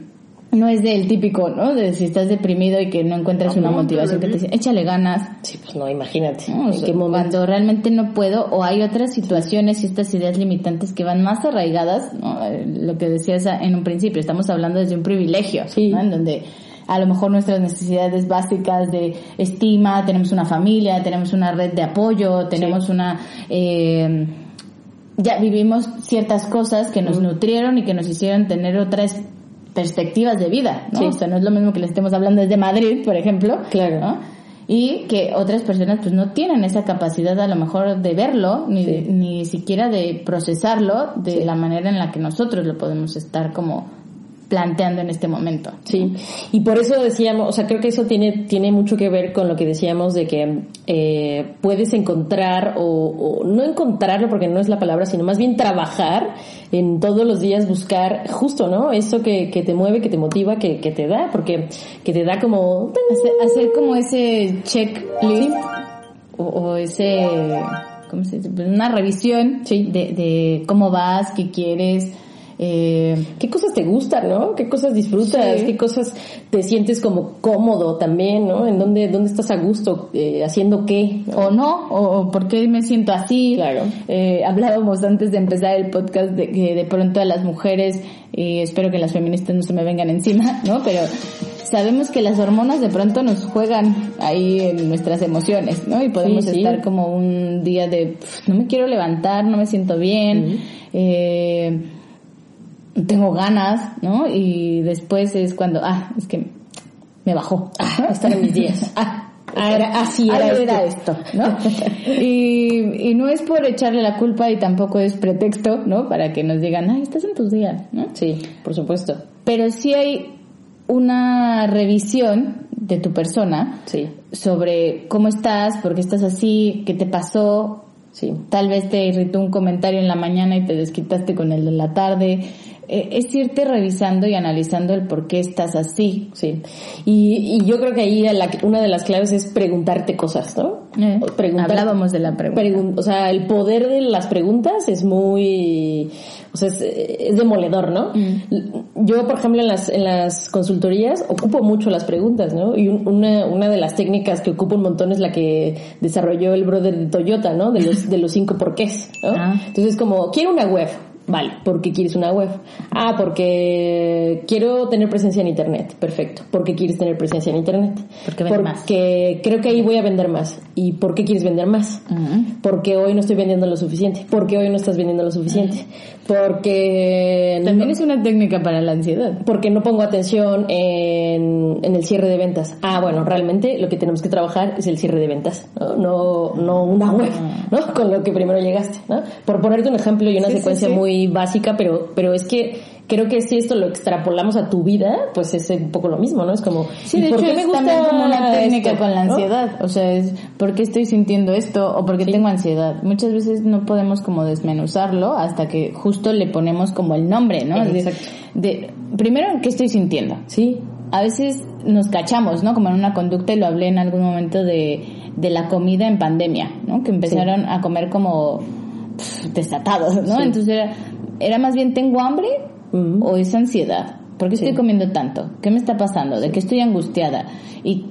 S1: no es del típico, ¿no? De si estás deprimido y que no encuentras una motivación que te dice, échale ganas,
S3: Sí, pues no, imagínate. ¿En qué momento?
S1: cuando realmente no puedo o hay otras situaciones y estas ideas limitantes que van más arraigadas, ¿no? Eh, lo que decías en un principio, estamos hablando desde un privilegio,
S3: Sí.
S1: ¿no? En donde a lo mejor nuestras necesidades básicas de estima, tenemos una familia, tenemos una red de apoyo, tenemos una... Eh, ya vivimos ciertas cosas que nos nutrieron y que nos hicieron tener otras perspectivas de vida, ¿no?
S3: Sí.
S1: O sea, no es lo mismo que les estemos hablando desde Madrid, por ejemplo,
S3: Claro.
S1: ¿no? Y que otras personas pues no tienen esa capacidad a lo mejor de verlo, ni,
S3: Sí.
S1: ni siquiera de procesarlo de
S3: Sí.
S1: la manera en la que nosotros lo podemos estar como planteando en este momento.
S3: Sí, y por eso decíamos, o sea, creo que eso tiene, tiene mucho que ver con lo que decíamos de que eh, puedes encontrar o, o no encontrarlo porque no es la palabra, sino más bien trabajar en todos los días buscar justo, ¿no? Eso que, que te mueve, que te motiva, que, que te da, porque que te da como...
S1: Hacer, hacer como ese checklist o, o ese, ¿cómo se dice? Pues una revisión
S3: Sí.
S1: de, de cómo vas, qué quieres, eh,
S3: ¿Qué cosas te gustan, no? ¿Qué cosas disfrutas?
S1: Sí.
S3: ¿Qué cosas te sientes como cómodo también, no? ¿En dónde, dónde estás a gusto? Eh, ¿Haciendo qué? ¿no?
S1: o no, o, por qué me siento así.
S3: Claro.
S1: Eh, hablábamos antes de empezar el podcast de que de pronto a las mujeres, y espero que las feministas no se me vengan encima, ¿no? Pero sabemos que las hormonas de pronto nos juegan ahí en nuestras emociones, ¿no? Y podemos
S3: Sí, sí.
S1: estar como un día de, "Pf, no me quiero levantar, no me siento bien, eh, tengo ganas, ¿no? Y después es cuando, ah, es que me bajó.
S3: Ah, están en mis días.
S1: Ah,
S3: Ah, era- así era
S1: era esto, ¿no? y, y no es por echarle la culpa y tampoco es pretexto, ¿no? Para que nos digan, ay, estás en tus días, ¿no?
S3: Sí, por supuesto.
S1: Pero sí hay una revisión de tu persona
S3: Sí,
S1: sobre cómo estás, por qué estás así, qué te pasó,
S3: sí.
S1: tal vez te irritó un comentario en la mañana y te desquitaste con el de la tarde. Eh, es irte revisando y analizando el por qué estás así.
S3: Sí. Y, y yo creo que ahí la- una de las claves es preguntarte cosas, ¿no?
S1: Eh, hablábamos de la pregunta.
S3: Pregun- o sea, el poder de las preguntas es muy, o sea, es, es demoledor, ¿no? Yo, por ejemplo, en las, en las consultorías ocupo mucho las preguntas, ¿no? Y un- una, una de las técnicas que ocupo un montón es la que desarrolló el brother de Toyota, ¿no? De los, de los cinco porqués, ¿no?
S1: Ah.
S3: Entonces, como, quiero una web. Vale, ¿por qué quieres una web? Ah, porque quiero tener presencia en Internet. Perfecto. ¿Por qué quieres tener presencia en Internet?
S1: Porque vende más.
S3: Porque creo que ahí voy a vender más. ¿Y por qué quieres vender más? Porque hoy no estoy vendiendo lo suficiente. Porque hoy no estás vendiendo lo suficiente. Porque
S1: También
S3: no,
S1: es una técnica para la ansiedad.
S3: porque no pongo atención en, en el cierre de ventas. Ah, bueno, realmente lo que tenemos que trabajar es el cierre de ventas, no, no, no una web, ¿no? Con lo que primero llegaste, ¿no? Por ponerte un ejemplo y una
S1: Sí, sí,
S3: secuencia
S1: sí.
S3: muy básica, pero, pero es que creo que si esto lo extrapolamos a tu vida, pues es un poco lo mismo, ¿no? Es como,
S1: Sí,
S3: ¿y
S1: de
S3: por
S1: hecho
S3: qué me gusta
S1: como una técnica
S3: esto?
S1: con la
S3: ¿no?
S1: ansiedad. O sea, es ¿por qué estoy sintiendo esto? O porque
S3: Sí.
S1: tengo ansiedad. Muchas veces no podemos como desmenuzarlo hasta que justo le ponemos como el nombre, ¿no?
S3: Exacto.
S1: de, primero, ¿qué estoy sintiendo?
S3: Sí,
S1: A veces nos cachamos, ¿no? Como en una conducta, y lo hablé en algún momento de, de la comida en pandemia, ¿no? Que empezaron a comer como pff, desatados, ¿no?
S3: Sí.
S1: Entonces era, era más bien, ¿tengo hambre
S3: Ujú.
S1: o es ansiedad? ¿Por qué estoy
S3: Sí.
S1: comiendo tanto? ¿Qué me está pasando? ¿De qué estoy angustiada? Y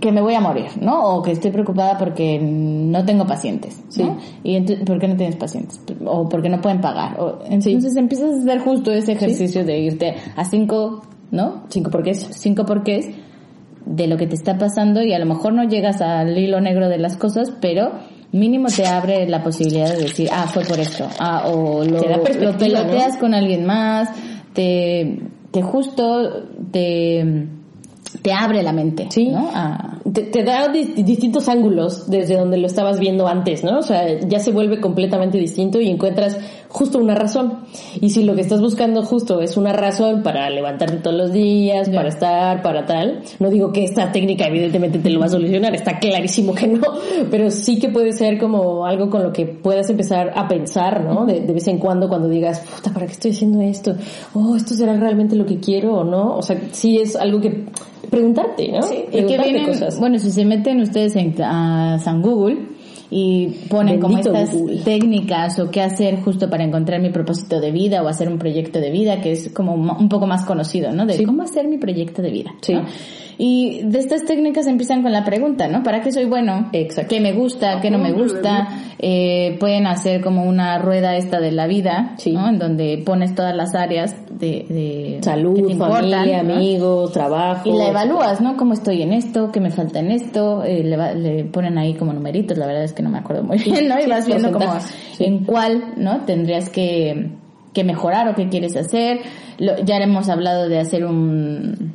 S1: que me voy a morir, ¿no? O que estoy preocupada porque no tengo pacientes, ¿no?
S3: Sí.
S1: Y ¿por qué no tienes pacientes? O porque no pueden pagar. O, entonces empiezas a hacer justo ese ejercicio de irte a cinco, ¿no?
S3: cinco porqués.
S1: Cinco porqués de lo que te está pasando y a lo mejor no llegas al hilo negro de las cosas, pero mínimo te abre la posibilidad de decir, ah, fue por esto, ah, o lo,
S3: Te da
S1: lo peloteas
S3: ¿no?
S1: con alguien más, te, te justo te, te abre la mente,
S3: Sí.
S1: ¿no? A-
S3: te, te da di- distintos ángulos desde donde lo estabas viendo antes, ¿no? O sea, ya se vuelve completamente distinto y encuentras justo una razón. Y si lo que estás buscando justo es una razón para levantarte todos los días, para estar, para tal, no digo que esta técnica evidentemente te lo va a solucionar, está clarísimo que no, pero sí que puede ser como algo con lo que puedas empezar a pensar, ¿no? De, de vez en cuando cuando digas, puta, ¿para qué estoy haciendo esto? Oh, ¿esto será realmente lo que quiero o no? O sea, sí es algo que preguntarte, ¿no?
S1: que
S3: Preguntarte
S1: vienen,
S3: cosas.
S1: bueno, si se meten ustedes en a San Google y ponen como estas
S3: Google.
S1: técnicas o qué hacer justo para encontrar mi propósito de vida o hacer un proyecto de vida, que es como un poco más conocido, ¿no? De
S3: Sí.
S1: cómo hacer mi proyecto de vida.
S3: Sí.
S1: ¿no? Y de estas técnicas empiezan con la pregunta, ¿no? ¿Para qué soy bueno?
S3: Exacto.
S1: ¿Qué me gusta? ¿Qué no me gusta? Eh, pueden hacer como una rueda esta de la vida,
S3: Sí.
S1: ¿no? En donde pones todas las áreas de, de que
S3: Salud,
S1: te importan,
S3: familia,
S1: ¿no?
S3: amigos, trabajo.
S1: Y la evalúas, ¿no? ¿Cómo estoy en esto? ¿Qué me falta en esto? Eh, le, va- le ponen ahí como numeritos, la verdad es que no me acuerdo muy bien, ¿no? Y
S3: sí,
S1: vas viendo como
S3: sí.
S1: en cuál, ¿no? Tendrías que, que mejorar o qué quieres hacer. Lo- ya hemos hablado de hacer un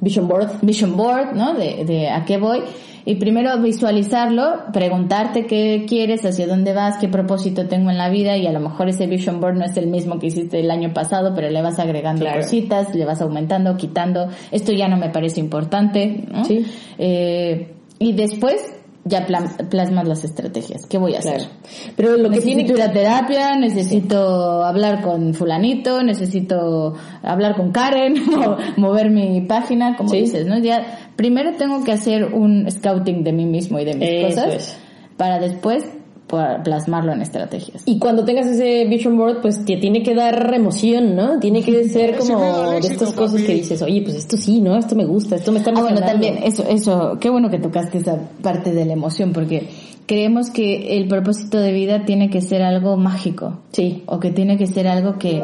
S3: Vision board.
S1: vision board, ¿no? De, de a qué voy. Y primero visualizarlo, preguntarte qué quieres, hacia dónde vas, qué propósito tengo en la vida y a lo mejor ese vision board no es el mismo que hiciste el año pasado, pero le vas agregando
S3: Claro.
S1: cositas, le vas aumentando, quitando. Esto ya no me parece importante, ¿no?
S3: Sí.
S1: Eh, y después ya pla- plasmas las estrategias. ¿Qué voy a hacer?
S3: Claro. Pero lo que
S1: necesito
S3: tiene
S1: ir a terapia, necesito hablar con fulanito, necesito hablar con Karen, o mover mi página, como
S3: Sí.
S1: dices, ¿no? Ya, primero tengo que hacer un scouting de mí mismo y de mis
S3: Eso
S1: cosas
S3: es.
S1: para después pa- plasmarlo en estrategias.
S3: Y cuando tengas ese vision board, pues te tiene que dar emoción, ¿no? Tiene que ser como de estas cosas que dices, oye, pues esto sí, ¿no? Esto me gusta, esto me está
S1: Ah, bueno,
S3: emocionando.
S1: también, eso, eso, qué bueno que tocaste esa parte de la emoción, porque creemos que el propósito de vida tiene que ser algo mágico.
S3: Sí.
S1: O que tiene que ser algo que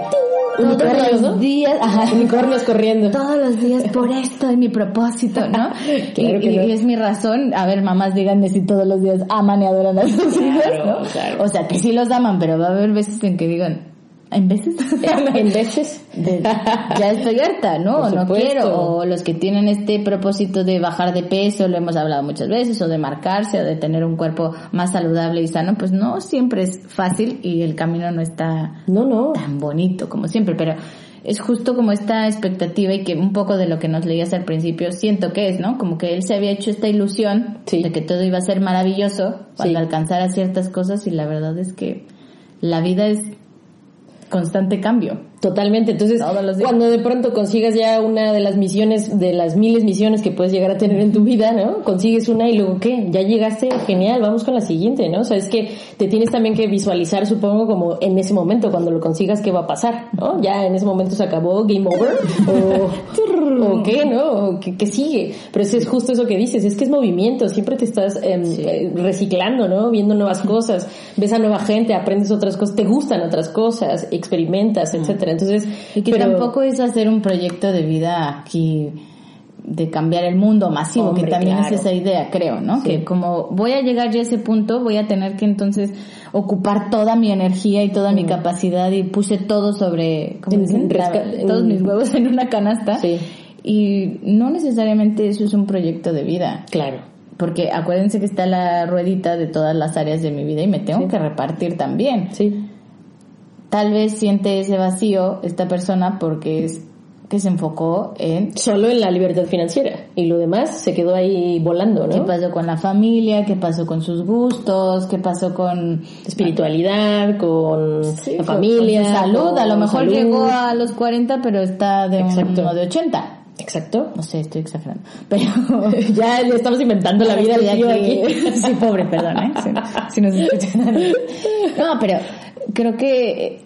S3: Unicornios,
S1: los
S3: ¿no?
S1: días, ajá,
S3: Unicornios corriendo.
S1: todos los días por esto es mi propósito, ¿no?
S3: Claro
S1: y,
S3: que
S1: y-
S3: no.
S1: y es mi razón. A ver, mamás, díganme si todos los días aman y adoran a sus hijos, ¿no?
S3: claro.
S1: O sea, que sí los aman, pero va a haber veces en que digan, ¿en veces?
S3: en veces.
S1: de- ya estoy harta, ¿no? No quiero. O los que tienen este propósito de bajar de peso, lo hemos hablado muchas veces, o de marcarse, o de tener un cuerpo más saludable y sano, pues no siempre es fácil y el camino no está
S3: No, no.
S1: tan bonito como siempre, pero es justo como esta expectativa y que un poco de lo que nos leías al principio siento que es, ¿no? Como que él se había hecho esta ilusión
S3: Sí.
S1: de que todo iba a ser maravilloso cuando
S3: Sí.
S1: alcanzara ciertas cosas y la verdad es que la vida es constante cambio.
S3: Totalmente. Entonces, cuando de pronto consigas ya una de las misiones, de las miles misiones que puedes llegar a tener en tu vida, ¿no? Consigues una y luego, ¿qué? Ya llegaste, genial, vamos con la siguiente, ¿no? O sea, es que te tienes también que visualizar, supongo, como en ese momento, cuando lo consigas, ¿qué va a pasar? ¿No? Ya en ese momento se acabó, game over, o, o qué, ¿no? O ¿qué, qué sigue? Pero es, es justo eso que dices, es que es movimiento, siempre te estás em, eh, reciclando, ¿no? Viendo nuevas cosas, ves a nueva gente, aprendes otras cosas, te gustan otras cosas, experimentas, etcétera. Entonces,
S1: Y que
S3: pero-
S1: tampoco es hacer un proyecto de vida aquí de cambiar el mundo masivo,
S3: Hombre,
S1: que también
S3: claro.
S1: es esa idea, creo, ¿no?
S3: Sí.
S1: Que como voy a llegar ya a ese punto, voy a tener que entonces ocupar toda mi energía y toda mi capacidad y puse todo sobre, ¿cómo
S3: En-
S1: dicen?
S3: resca-
S1: todos mis huevos en una canasta.
S3: Sí.
S1: Y no necesariamente eso es un proyecto de vida.
S3: Claro.
S1: Porque acuérdense que está la ruedita de todas las áreas de mi vida y me tengo que repartir también.
S3: Sí.
S1: Tal vez siente ese vacío esta persona porque es que se enfocó en
S3: Solo en la libertad financiera. Y lo demás se quedó ahí volando,
S1: qué
S3: ¿no?
S1: pasó con la familia, qué pasó con sus gustos, qué pasó con
S3: Espiritualidad, con
S1: Sí,
S3: la familia.
S1: con su salud. A lo mejor
S3: salud.
S1: llegó a los 40, pero está de
S3: Exacto.
S1: uno de 80.
S3: Exacto.
S1: No sé, estoy exagerando. Pero
S3: ya le estamos inventando la vida tío
S1: aquí.
S3: aquí.
S1: Sí, pobre, perdón, ¿eh? Si, si nos escuchan. No, pero creo que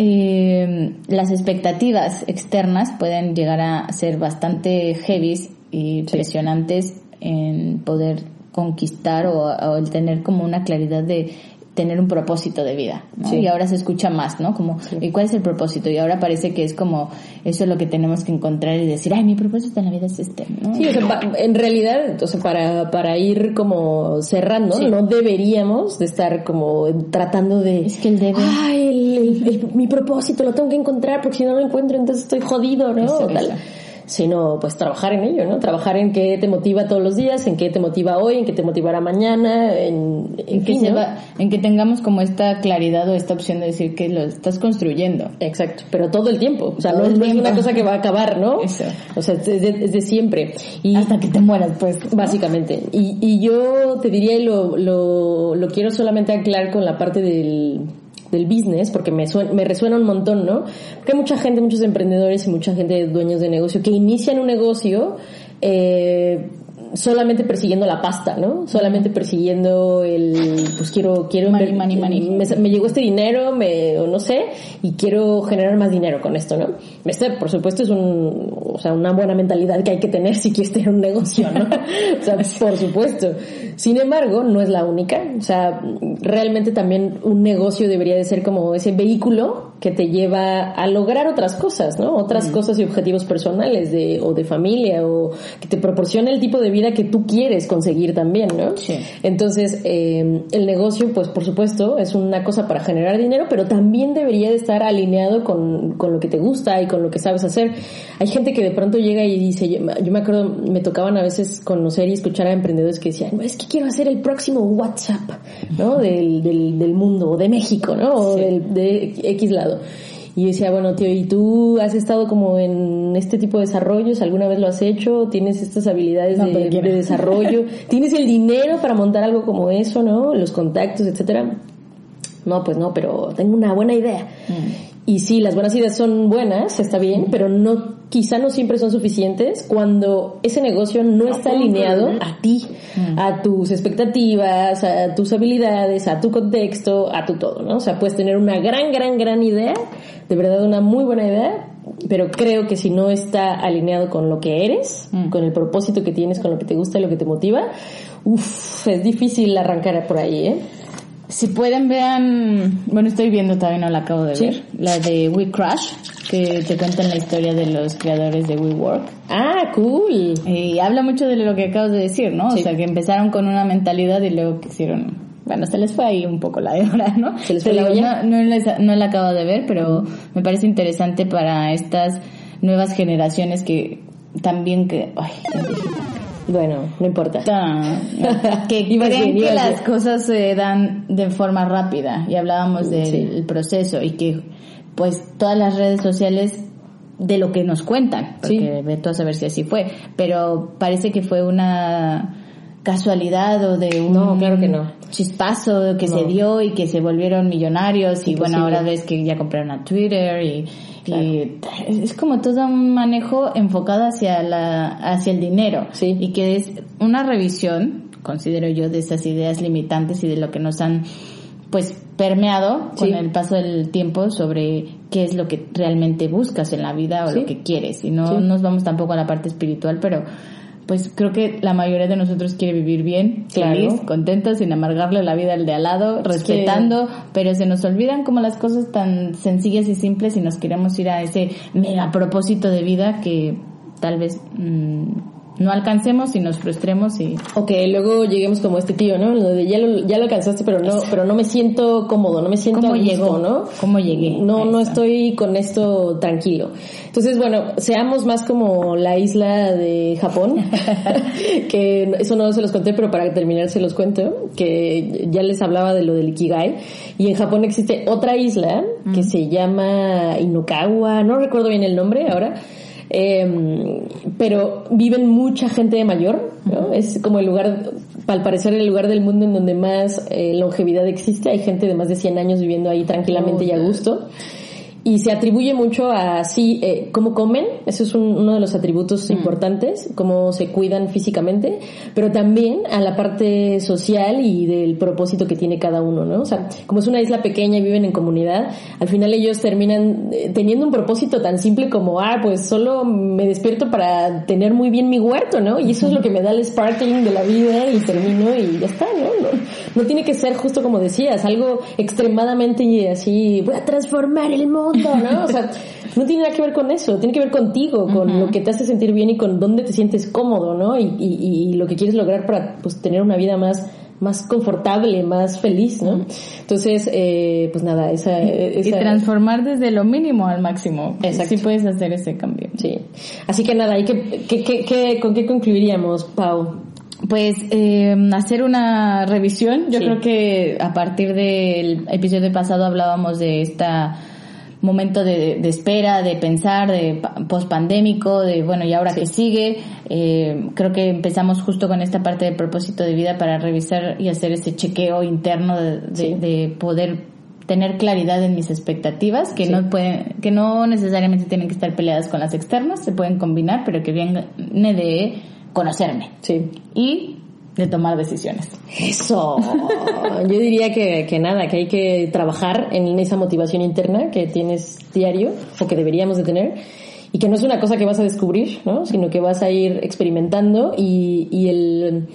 S1: eh, las expectativas externas pueden llegar a ser bastante heavies y presionantes en poder conquistar o, o el tener como una claridad de tener un propósito de vida, ¿no? Y ahora se escucha más, ¿no? Como, ¿y cuál es el propósito? Y ahora parece que es como, eso es lo que tenemos que encontrar y decir, ay, mi propósito en la vida es este, ¿no?
S3: Sí, o sea, en realidad, entonces para, para ir como cerrando, no deberíamos de estar como tratando de...
S1: Es que el debe...
S3: Ay, mi propósito lo tengo que encontrar porque si no lo encuentro entonces estoy jodido, ¿no? Tal sino pues trabajar en ello, ¿no? Trabajar en qué te motiva todos los días, en qué te motiva hoy, en qué te motivará mañana, en,
S1: en, que, en que tengamos como esta claridad o esta opción de decir que lo estás construyendo.
S3: Exacto, pero todo el tiempo, o sea, no, es una cosa que va a acabar, ¿no? Eso. O sea, es de, siempre.
S1: Y Hasta que te mueras, pues.
S3: Básicamente. Y, y yo te diría, y lo, lo, lo quiero solamente aclarar con la parte del del business, porque me, me resuena un montón, ¿no? Porque hay mucha gente, muchos emprendedores y mucha gente dueños de negocio que inician un negocio eh, solamente persiguiendo la pasta, ¿no? Solamente persiguiendo el, pues quiero, quiero,
S1: money, money, money.
S3: Me, llegó este dinero, me, o no sé, y quiero generar más dinero con esto, ¿no? Este, por supuesto, es un, o sea, una buena mentalidad que hay que tener si quieres tener un negocio, ¿no? o sea, por supuesto. Sin embargo, no es la única. O sea, realmente también un negocio debería de ser como ese vehículo que te lleva a lograr otras cosas, ¿no? Otras cosas y objetivos personales de, o de familia o que te proporcione el tipo de vida que tú quieres conseguir también, ¿no? Sí. Entonces, eh, el negocio, pues por supuesto, es una cosa para generar dinero, pero también debería de estar alineado con, con lo que te gusta y con lo que sabes hacer. Hay gente que de pronto llega y dice, yo, me acuerdo, me tocaban a veces conocer y escuchar a emprendedores que decían, es que quiero hacer el próximo WhatsApp, ¿no? Del, del, del mundo, o de México, ¿no? O del, de X lado. Y decía, bueno, tío, ¿y tú has estado como en este tipo de desarrollos? ¿Alguna vez lo has hecho? ¿Tienes estas habilidades de, desarrollo? ¿Tienes el dinero para montar algo como eso, no? Los contactos, etcétera. No, pues no, pero tengo una buena idea. Mm. Y sí, las buenas ideas son buenas, está bien, pero no, quizá no siempre son suficientes cuando ese negocio no está alineado a ti, mm. a tus expectativas, a tus habilidades, a tu contexto, a tu todo, ¿no? O sea, puedes tener una gran, gran, gran idea, de verdad una muy buena idea, pero creo que si no está alineado con lo que eres, mm. con el propósito que tienes, con lo que te gusta y lo que te motiva, uff, es difícil arrancar por ahí, ¿eh?
S1: Si pueden vean, bueno estoy viendo todavía no la acabo de ver, la de We Crash, que te cuentan la historia de los creadores de WeWork.
S3: Ah, cool.
S1: Y habla mucho de lo que acabas de decir, ¿no? O sea, que empezaron con una mentalidad y luego quisieron bueno, se les fue ahí un poco la hora, ¿no? Se les fue la No, no, no la acabo de ver, pero me parece interesante para estas nuevas generaciones que también que... Ay,
S3: bueno, no importa.
S1: que creen que las cosas se dan de forma rápida y hablábamos del proceso y que pues todas las redes sociales de lo que nos cuentan, porque sí. a saber si así fue, pero parece que fue una casualidad o de un
S3: no, claro que no.
S1: chispazo que se dio y que se volvieron millonarios y bueno, ahora ves que ya compraron a Twitter y, es como todo un manejo enfocado hacia la hacia el dinero.
S3: Sí.
S1: y que es una revisión, considero yo, de esas ideas limitantes y de lo que nos han pues permeado con el paso del tiempo sobre qué es lo que realmente buscas en la vida o lo que quieres. Y no nos vamos tampoco a la parte espiritual, pero pues creo que la mayoría de nosotros quiere vivir bien, feliz, contento, sin amargarle la vida al de al lado, respetando, pero se nos olvidan como las cosas tan sencillas y simples y nos queremos ir a ese mega propósito de vida que tal vez mm, no alcancemos y nos frustremos y
S3: o que luego lleguemos como este tío no ya lo, ya lo alcanzaste pero no pero no me siento cómodo no me siento
S1: cómo llegó
S3: no
S1: cómo llegué
S3: no no estoy con esto tranquilo entonces bueno seamos más como la isla de Japón que eso no se los conté pero para terminar se los cuento que ya les hablaba de lo del ikigai y en Japón existe otra isla que se llama Inukawa no recuerdo bien el nombre ahora eh, pero viven mucha gente mayor, ¿no? Es como el lugar, al parecer el lugar del mundo en donde más eh, longevidad existe, hay gente de más de 100 años viviendo ahí tranquilamente y a gusto. Y se atribuye mucho a sí, eh, cómo comen, eso es uno de los atributos importantes, cómo se cuidan físicamente, pero también a la parte social y del propósito que tiene cada uno, ¿no? O sea, como es una isla pequeña y viven en comunidad, al final ellos terminan eh, teniendo un propósito tan simple como, ah, pues solo me despierto para tener muy bien mi huerto, ¿no? Y eso es lo que me da el sparkling de la vida y termino y ya está, ¿no? No, no tiene que ser justo como decías, algo extremadamente así, voy a transformar el mundo ¿no? O sea, no tiene nada que ver con eso, tiene que ver contigo, con lo que te hace sentir bien y con dónde te sientes cómodo, ¿no? Y, y, lo que quieres lograr para pues, tener una vida más más confortable, más feliz, ¿no? Entonces, eh, pues nada, esa, esa,
S1: Y transformar desde lo mínimo al máximo. Exacto. Sí puedes hacer ese cambio.
S3: Sí. Así que nada, ¿y qué, qué, qué, con qué concluiríamos, Pau?
S1: Pues eh, hacer una revisión. Yo creo que a partir del episodio pasado hablábamos de esta momento de, espera, de pensar, de post-pandémico, de bueno, ¿y ahora qué sigue? Eh, creo que empezamos justo con esta parte del propósito de vida para revisar y hacer ese chequeo interno de, poder tener claridad en mis expectativas, que no pueden, que no necesariamente tienen que estar peleadas con las externas, se pueden combinar, pero que viene de conocerme.
S3: Sí.
S1: Y de tomar decisiones.
S3: Eso. Yo diría que, que, nada, que hay que trabajar en esa motivación interna que tienes diario o que deberíamos de tener y que no es una cosa que vas a descubrir, ¿no? Sino que vas a ir experimentando y, y el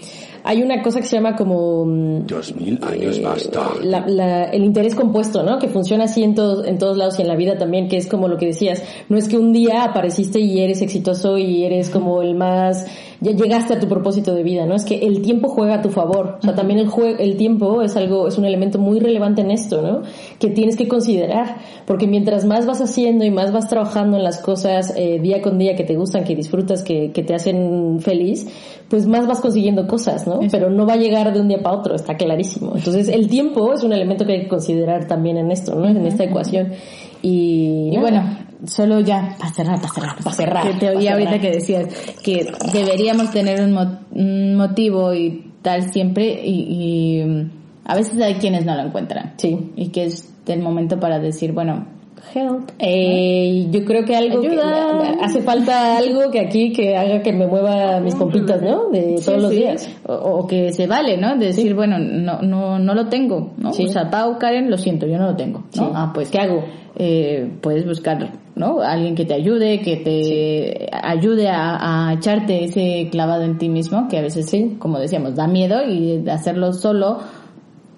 S3: hay una cosa que se llama como...
S5: Mm, Dos mil años más
S3: tarde. el interés compuesto, ¿no? Que funciona así en todos, en todos lados y en la vida también, que es como lo que decías. No es que un día apareciste y eres exitoso y eres como el más... Ya llegaste a tu propósito de vida, ¿no? Es que el tiempo juega a tu favor. O sea, también el, el tiempo es algo, es un elemento muy relevante en esto, ¿no? Que tienes que considerar. Porque mientras más vas haciendo y más vas trabajando en las cosas eh, día con día que te gustan, que disfrutas, que, que te hacen feliz, pues más vas consiguiendo cosas, ¿no? Pero no va a llegar de un día para otro, está clarísimo. Entonces el tiempo es un elemento que hay que considerar también en esto, ¿no? En esta ecuación. Y,
S1: bueno, solo ya, para cerrar, para cerrar, para cerrar. Que te oía ahorita que decías que deberíamos tener un, motivo y tal siempre y, y, mm, a veces hay quienes no lo encuentran.
S3: Sí.
S1: Y que es el momento para decir, bueno,
S3: help. Eh, yo creo que algo hace falta algo que aquí que haga que me mueva mis pompitas, ¿no? De todos los días.
S1: O, que se vale, ¿no? De decir, bueno, no, no, no lo tengo, ¿no? O sea, Pau, Karen, lo siento, yo no lo tengo, ¿no? Ah, pues, ¿qué hago? Eh, puedes buscar, ¿no? Alguien que te ayude, que te ayude a, a, echarte ese clavado en ti mismo, que a veces, sí. como decíamos, da miedo y hacerlo solo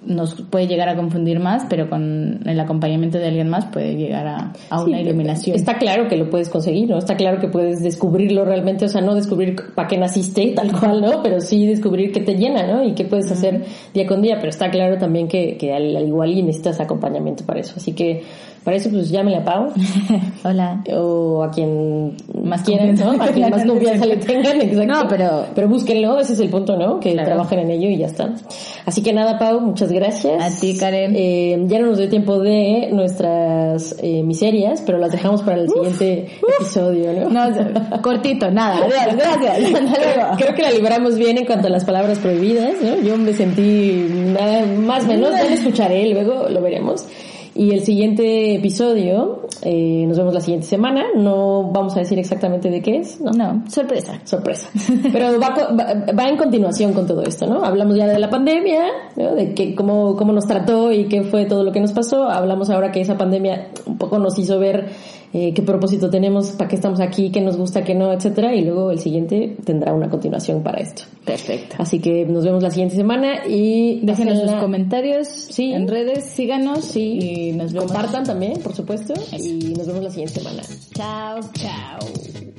S1: nos puede llegar a confundir más, pero con el acompañamiento de alguien más puede llegar a, a una iluminación.
S3: Está claro que lo puedes conseguir, ¿no? Está claro que puedes descubrirlo realmente, o sea, no descubrir para qué naciste tal cual, ¿no? Pero sí descubrir qué te llena, ¿no? Y qué puedes hacer día con día, pero está claro también que, que al, al igual y necesitas acompañamiento para eso. Así que para eso, pues llámele a Pau.
S1: Hola.
S3: O a quien más quieran, ¿no? A quien más confianza le tengan, exacto.
S1: No, pero...
S3: Pero búsquenlo, ese es el punto, ¿no? Que trabajen en ello y ya está. Así que nada, Pau, muchas gracias.
S1: A ti, Karen.
S3: Eh, ya no nos dio tiempo de nuestras eh, miserias, pero las dejamos para el siguiente episodio, ¿no?
S1: No, cortito, nada. Adiós, gracias.
S3: Creo que la libramos bien en cuanto a las palabras prohibidas, ¿no? Yo me sentí nada, más o menos, ya lo escucharé, luego lo veremos. Y el siguiente episodio, eh, nos vemos la siguiente semana. No vamos a decir exactamente de qué es, ¿no?
S1: No, sorpresa.
S3: Sorpresa. Pero va, va, en continuación con todo esto, ¿no? Hablamos ya de la pandemia, ¿no? de que, cómo, cómo nos trató y qué fue todo lo que nos pasó. Hablamos ahora que esa pandemia un poco nos hizo ver eh, qué propósito tenemos, para qué estamos aquí, qué nos gusta, qué no, etcétera, y luego el siguiente tendrá una continuación para esto.
S1: Perfecto.
S3: Así que nos vemos la siguiente semana y
S1: déjenos sus comentarios sí. en redes, síganos y nos
S3: Compartan también, por supuesto, y nos vemos la siguiente semana.
S1: Chao, chao.